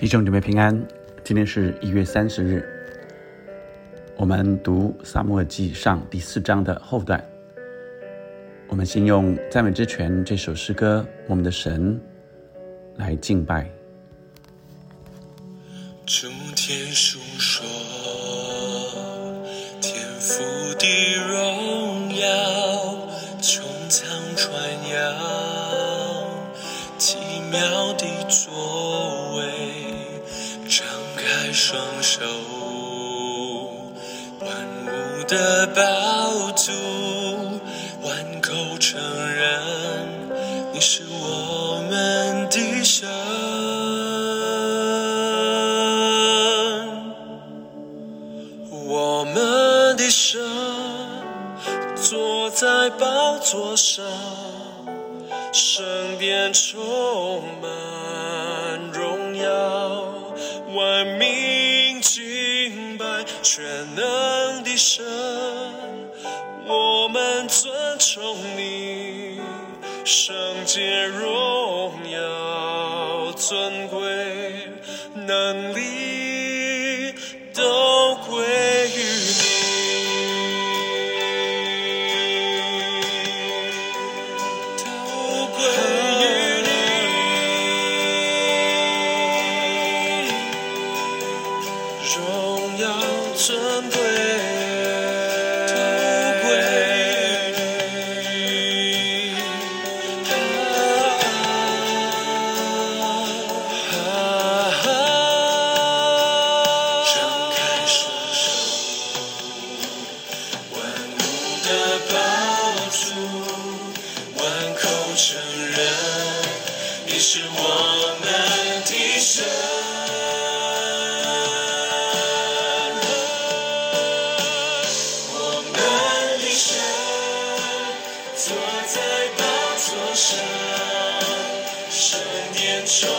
弟兄姊妹平安，今天是一月三十日，我们读撒母耳记上第四章的后段。我们先用赞美之泉这首诗歌，我们的神来敬拜。诸天述说天父的荣耀，穹苍传扬奇妙的作，双手，万物的宝足，万口承认你是我们的神。我们的神坐在宝座上，圣殿充全能的神。我们尊崇你，圣洁荣耀尊贵能力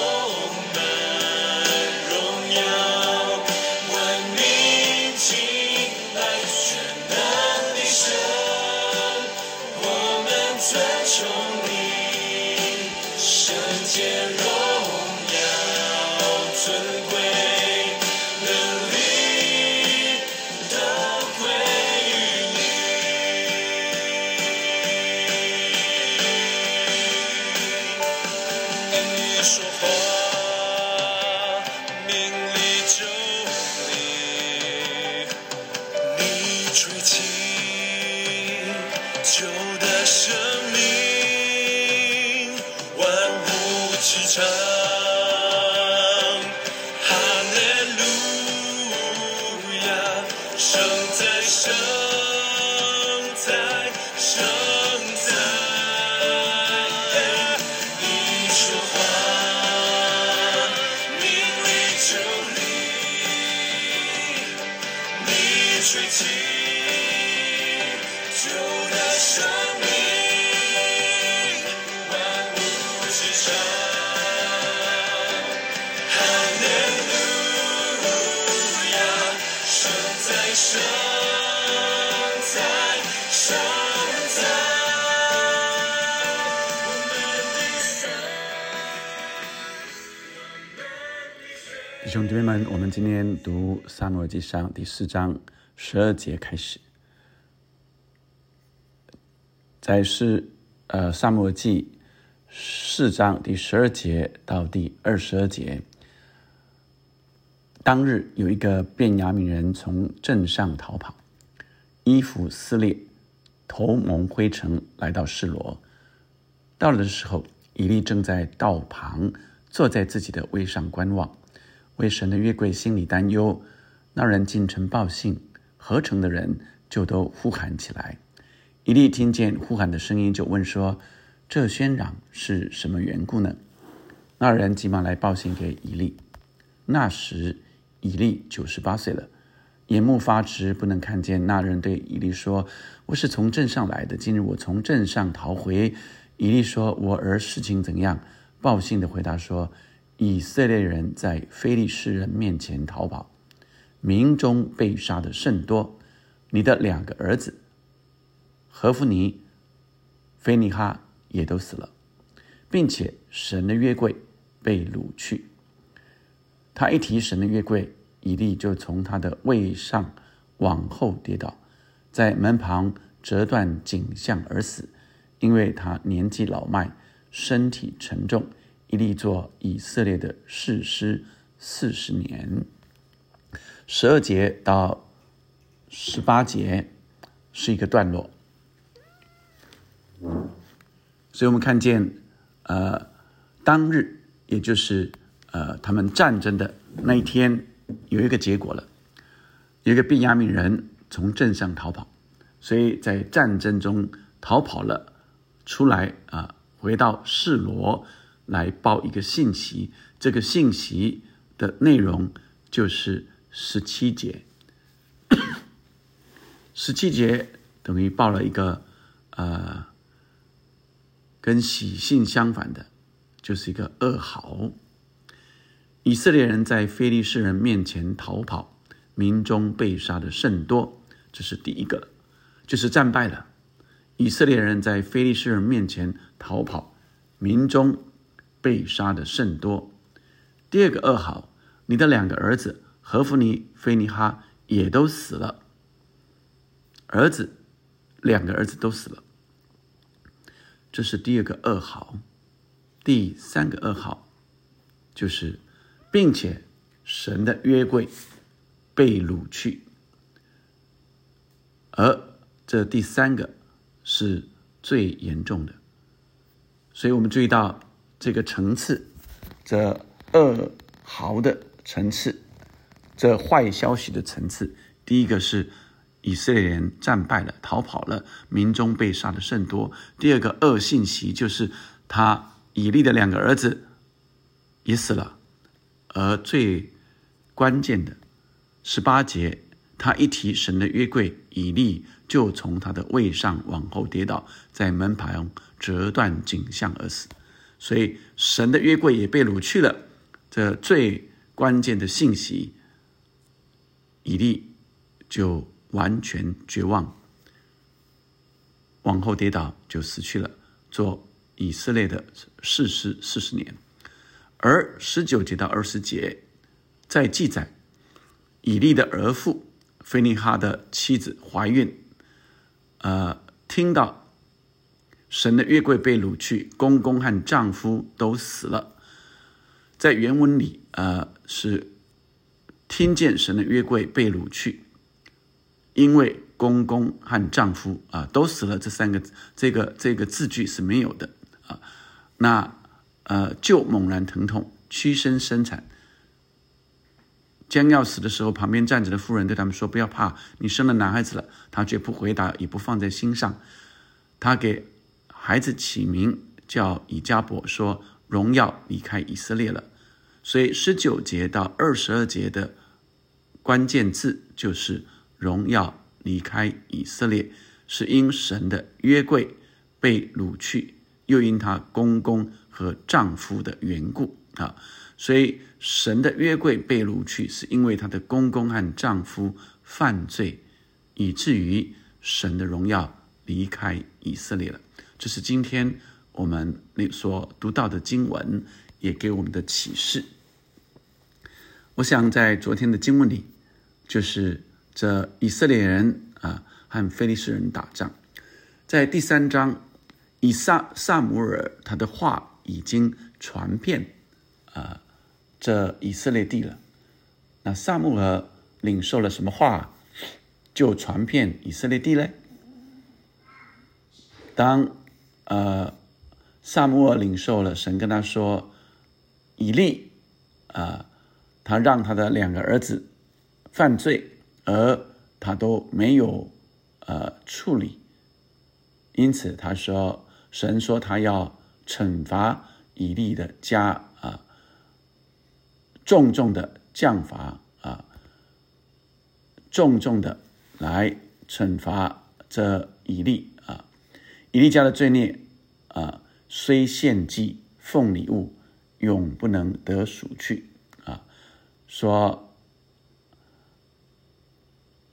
殿旧的弟兄姊妹们，我们今天读撒母耳记上第四章十二节开始，在是呃撒摩记四章第十二节到第二十二节。当日有一个便雅悯人从镇上逃跑，衣服撕裂，头蒙灰尘，来到示罗。到了的时候，以利正在道旁坐在自己的位上观望，为神的约柜心里担忧。那人进城报信，合城的人就都呼喊起来。以利听见呼喊的声音，就问说：“这喧嚷是什么缘故呢？”那人急忙来报信给以利。那时以利九十八岁了，眼目发直，不能看见。那人对以利说：“我是从镇上来的，今日我从镇上逃回。”以利说：“我儿事情怎样？”报信的回答说：“以色列人在非利士人面前逃跑，民中被杀的甚多。你的两个儿子何弗尼、菲尼哈也都死了，并且神的约柜被掳去。他一提神的月柜，以利就从他的位上往后跌倒，在门旁折断颈项而死，因为他年纪老迈，身体沉重。以利做以色列的士师四十年。十二节到十八节是一个段落，所以我们看见，呃，当日也就是呃他们战争的那一天，有一个结果了，有一个便雅悯人从镇上逃跑，所以在战争中逃跑了出来啊，回到示罗。来报一个信息，这个信息的内容就是十七节。十七节等于报了一个呃，跟喜信相反的，就是一个噩耗。以色列人在非利士人面前逃跑，民中被杀的甚多，这是第一个，就是战败了。以色列人在非利士人面前逃跑，民中。被杀的甚多。第二个噩耗，你的两个儿子何弗尼、菲尼哈也都死了。儿子，两个儿子都死了。这是第二个噩耗。第三个噩耗，就是，并且神的约柜被掳去。而这第三个是最严重的。所以我们注意到。这个层次，这二毫的层次，这坏消息的层次，第一个是以色列人战败了，逃跑了，民众被杀的甚多。第二个恶信息就是他以利的两个儿子也死了，而最关键的十八节，他一提神的约柜，以利就从他的位上往后跌倒，在门旁折断颈项而死。所以神的约柜也被掳去了，这最关键的信息，以利就完全绝望，往后跌倒就死去了，做以色列的士师四十年。而十九节到二十节在记载，以利的儿妇菲尼哈的妻子怀孕，呃，听到。神的约柜被掳去，公公和丈夫都死了。在原文里，呃，是听见神的约柜被掳去，因为公公和丈夫啊都死了。这三个这个这个字句是没有的啊。那呃，就猛然疼痛，屈身生产，将要死的时候，旁边站着的妇人对他们说：“不要怕，你生了男孩子了。”他却不回答，也不放在心上。他给。孩子起名叫以加伯，说荣耀离开以色列了。所以十九节到二十二节的关键字就是荣耀离开以色列，是因神的约柜被掳去，又因她公公和丈夫的缘故啊。所以神的约柜被掳去，是因为她的公公和丈夫犯罪，以至于神的荣耀离开以色列了。这是今天我们那所读到的经文，也给我们的启示。我想在昨天的经文里，就是这以色列人啊和非利士人打仗，在第三章，以撒萨姆尔他的话已经传遍啊这以色列地了。那萨姆尔领受了什么话，就传遍以色列地嘞？当呃，萨姆尔领受了神跟他说，以利啊，他让他的两个儿子犯罪，而他都没有呃处理，因此他说，神说他要惩罚以利的家啊，重重的降罚啊，重重的来惩罚这以利啊。以利家的罪孽啊，虽献祭奉礼物，永不能得赎去啊。说，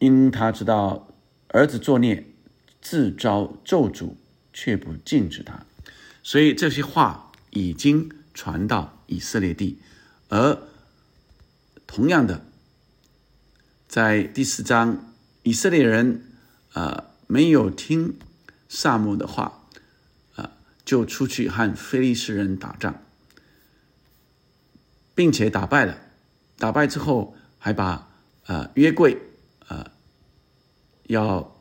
因他知道儿子作孽，自招咒诅，却不禁止他，所以这些话已经传到以色列地，而同样的，在第四章，以色列人啊没有听萨姆的话啊，就出去和非利士人打仗，并且打败了。打败之后，还把啊约柜啊要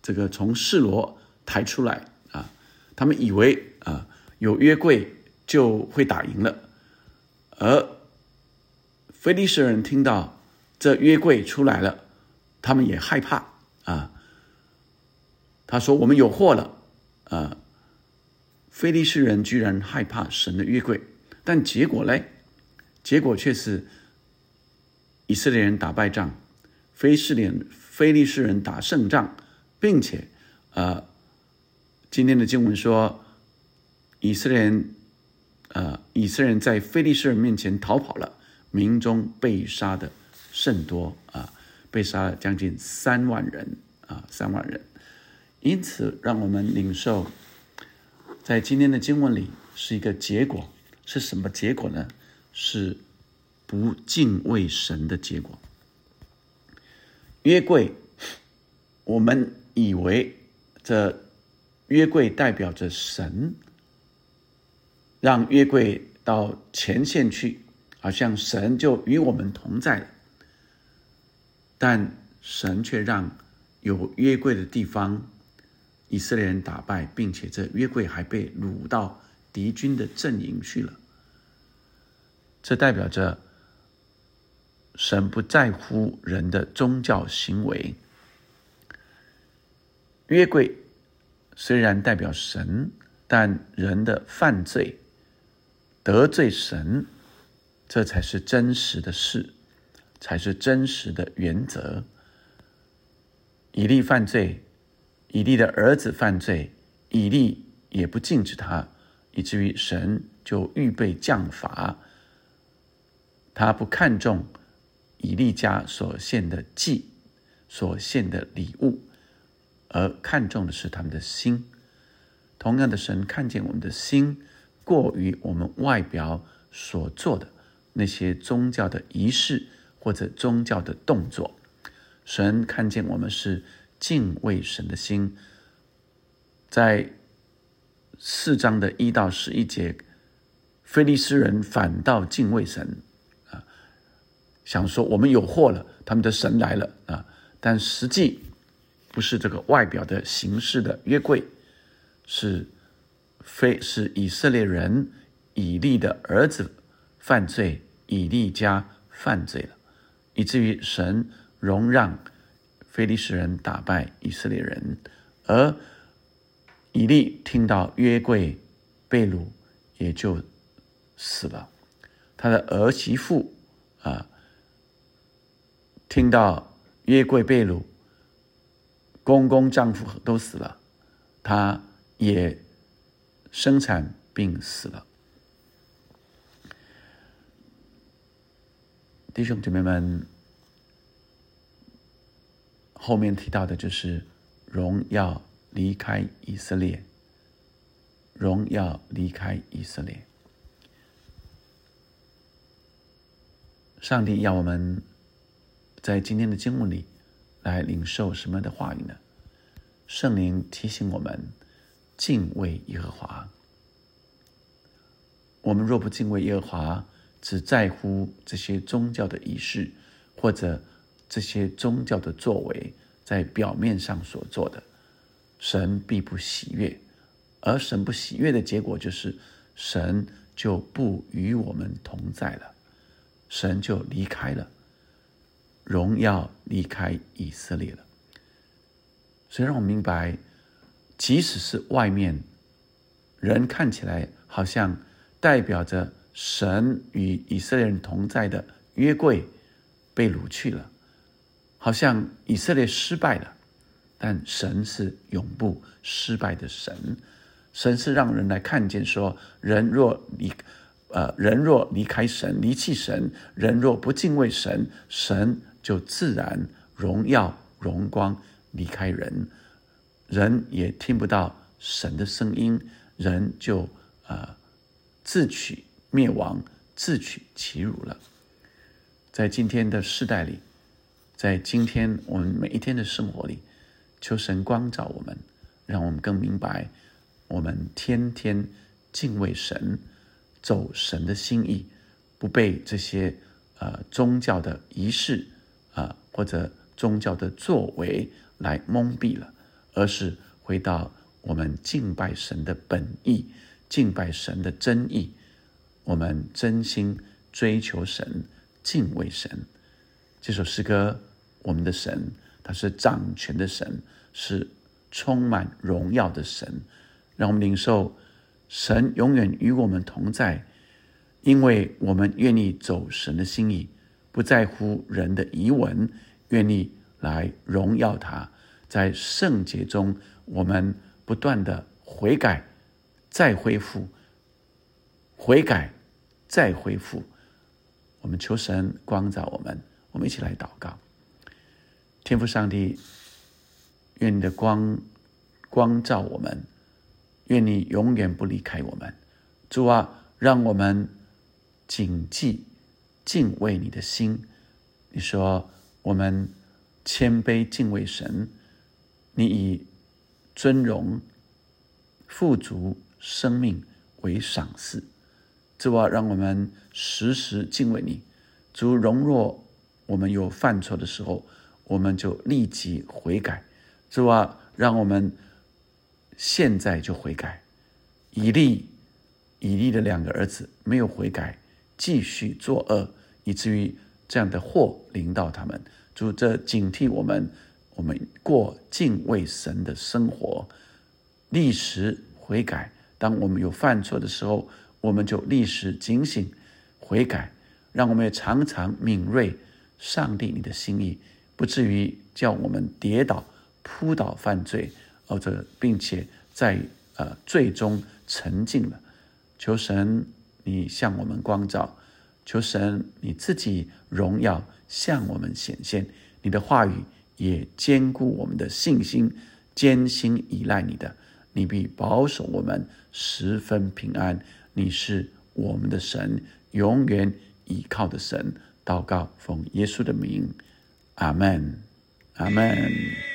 这个从示罗抬出来啊，他们以为啊有约柜就会打赢了，而菲利士人听到这约柜出来了，他们也害怕啊。他说：“我们有祸了。”啊，菲利士人居然害怕神的约柜，但结果嘞？结果却是。以色列人打败仗，非士连非利士人打胜仗，并且，呃，今天的经文说，以色列人，呃，以色列人在非利士人面前逃跑了，民中被杀的甚多啊，被杀了将近三万人啊，三万人。因此，让我们领受，在今天的经文里是一个结果，是什么结果呢？是。不敬畏神的结果。约柜，我们以为这约柜代表着神，让约柜到前线去，好像神就与我们同在了。但神却让有约柜的地方，以色列人打败，并且这约柜还被掳到敌军的阵营去了。这代表着。神不在乎人的宗教行为。约柜虽然代表神，但人的犯罪得罪神，这才是真实的事，才是真实的原则。以利犯罪，以利的儿子犯罪，以利也不禁止他，以至于神就预备降罚。他不看重。以利家所献的祭，所献的礼物，而看重的是他们的心。同样的，神看见我们的心过于我们外表所做的那些宗教的仪式或者宗教的动作。神看见我们是敬畏神的心。在四章的一到十一节，菲利斯人反倒敬畏神啊。想说我们有祸了，他们的神来了啊！但实际不是这个外表的形式的约柜，是非是以色列人以利的儿子犯罪，以利家犯罪了，以至于神容让非利士人打败以色列人，而以利听到约柜被掳，也就死了，他的儿媳妇啊。听到约柜被掳，公公丈夫都死了，她也生产病死了。弟兄姐妹们，后面提到的就是荣耀离开以色列，荣耀离开以色列，上帝要我们。在今天的经文里，来领受什么的话语呢？圣灵提醒我们敬畏耶和华。我们若不敬畏耶和华，只在乎这些宗教的仪式或者这些宗教的作为，在表面上所做的，神必不喜悦。而神不喜悦的结果，就是神就不与我们同在了，神就离开了。荣耀离开以色列了，所以让我明白，即使是外面人看起来好像代表着神与以色列人同在的约柜被掳去了，好像以色列失败了，但神是永不失败的神，神是让人来看见说，人若离，呃，人若离开神，离弃神，人若不敬畏神，神。就自然荣耀荣光离开人，人也听不到神的声音，人就啊自取灭亡，自取其辱了。在今天的世代里，在今天我们每一天的生活里，求神光照我们，让我们更明白，我们天天敬畏神，走神的心意，不被这些呃宗教的仪式或者宗教的作为来蒙蔽了，而是回到我们敬拜神的本意，敬拜神的真意，我们真心追求神。敬畏神，这首诗歌，我们的神，他是掌权的神，是充满荣耀的神，让我们领受神永远与我们同在，因为我们愿意走神的心意，不在乎人的疑问，愿意来荣耀他，在圣洁中，我们不断的悔改，再恢复，悔改，再恢复。我们求神光照我们，我们一起来祷告。天父上帝，愿你的光光照我们，愿你永远不离开我们。主啊，让我们谨记敬畏你的心。你说我们谦卑敬畏神，你以尊荣、富足、生命为赏赐。主啊，让我们时时敬畏你。主容若我们有犯错的时候，我们就立即悔改。主啊，让我们现在就悔改。以利、以利的两个儿子没有悔改，继续作恶，以至于这样的祸临到他们。主，这警惕我们，我们过敬畏神的生活，立时悔改。当我们有犯错的时候。我们就立时警醒悔改，让我们也常常敏锐上帝你的心意，不至于叫我们跌倒扑倒犯罪，或者并且在呃最终沉浸了。求神你向我们光照，求神你自己荣耀向我们显现，你的话语也坚固我们的信心，艰辛依赖你的，你必保守我们十分平安。你是我们的神，永远依靠的神。祷告，奉耶稣的名，阿门，阿门。阿门，阿门。